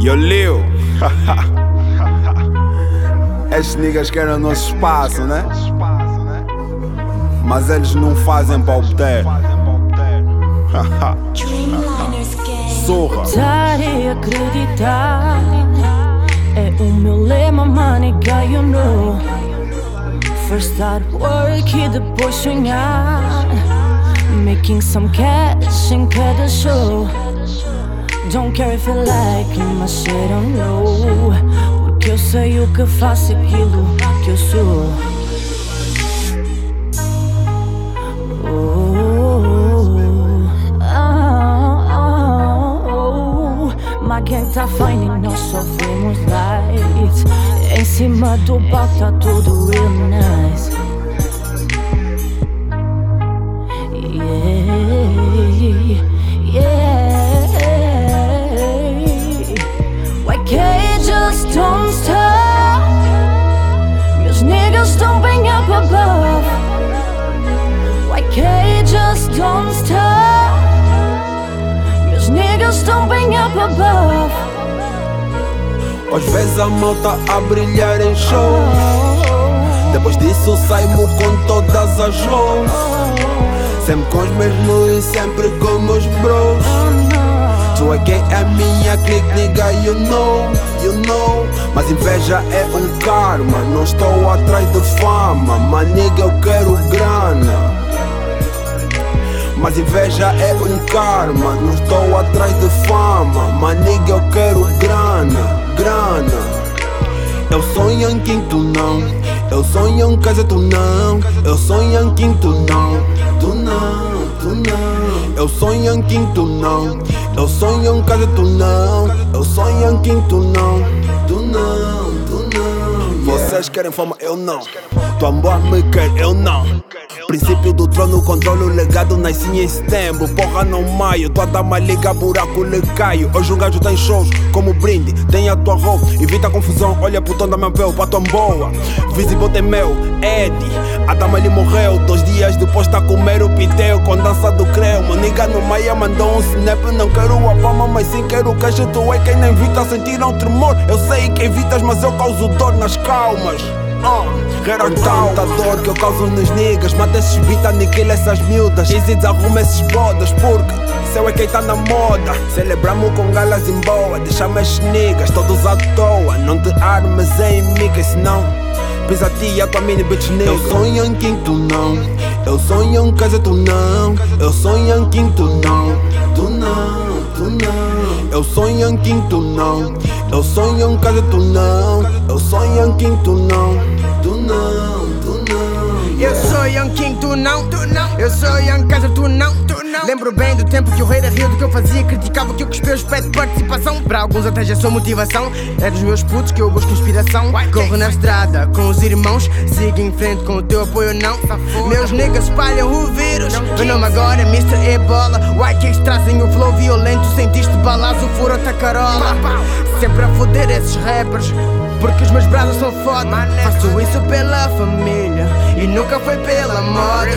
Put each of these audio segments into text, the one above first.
Yo, Leo. Estes niggas querem o nosso espaço, né? Mas eles não fazem para obter. Zorra. Tentar e acreditar é o meu lema, manica, you know. First start work e depois sonhar. Making some cash em cada show. Don't care if you like my shit, I know. Porque eu sei o que faço, aquilo que eu sou. Oh, oh, oh, My gang tá fine e nós fomos lights. Em cima do palco tá tudo real nice. Yeah, yeah. Up above. Às vezes a malta a brilhar em show. Depois disso saímos com todas as shows. Sempre com os mesmos e sempre com meus bros. Tu é quem é minha clique, nigga, you know, you know. Mas inveja é um karma, não estou atrás de fama. Mas nigga, eu quero grana. Mas inveja é um karma, não estou atrás de fama. Mas nigga, eu quero grana, grana. Eu sou Yankee, tu não. Eu sou em casa, tu não. Eu sou Yankee, tu não. Tu não, tu não. Eu sou Yankee, tu não. Eu sou em casa, tu não. Eu sou Yankee, tu não. Tu não, tu não. Vocês querem fama, eu não. Tua amor me quer, eu não. Princípio do trono, controle o legado, nasci em setembro. Porra, não maio, dama liga, buraco lhe caio. Hoje um gajo tem shows como brinde, tem a tua roupa, evita confusão. Olha pro tom da minha pele, pra tua boa. Visible tem meu, Eddie. A dama lhe morreu, dois dias depois tá comer o piteu com dança do creu. Meu nigga no Maia mandou um snap. Não quero a fama, mas sim quero o cash. Tu é quem não evita sentir um tremor. Eu sei que evitas, mas eu causo dor nas calmas. Uh, era tanta dor que eu causo nos niggas Mata esses beats, aniquila essas miúdas. Easy desarruma esses bodas Porque seu é quem tá na moda. Celebramos com galas em boa Deixamos esses niggas todos à toa. Não te armas em migas senão Pisa a ti e a mini bitch nigga. Eu sou Yankee, tu não. Eu sou em casa, tu não. Eu sou Yankee, tu não. Tu não, tu não. Eu sou Yankee, tu não Eu sou em casa, tu não. Eu sou Yankee, tu não. Tu não, tu não. Eu sou Young King, tu não, tu não. Eu sou Young Casa, tu não, tu não. Lembro bem do tempo que o rei da Rio do que eu fazia. Criticava que eu cuspia os pés de participação. Para alguns até já sou motivação. É dos meus putos que eu busco inspiração. Corro na estrada com os irmãos. Siga em frente com o teu apoio, não. Meus niggas espalham o vírus. Meu nome agora é Mr. Ebola. White Kicks trazem o flow violento. Sentiste balaço, furo carola. Sempre a foder esses rappers. Porque os meus braços são foda Faço isso pela família E nunca foi pela moda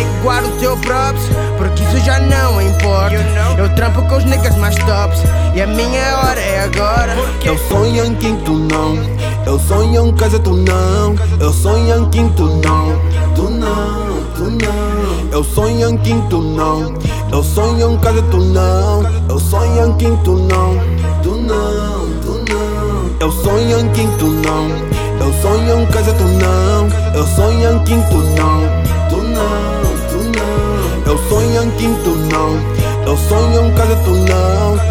Que guarda o teu props Porque isso já não importa Eu trampo com os niggas mais tops E a minha hora é agora Eu sou Yankee, tu não Eu sou em casa, tu não Eu sou Yankee, tu não Tu não, tu não Eu sou Yankee, tu não Eu sou em casa, tu não Eu sou Yankee, tu não Tu não, tu não Eu sou Yankee, tu não Eu sou em casa, tu não Eu sou Yankee, tu não quinto não. É Eu sonho é um caso, tu não.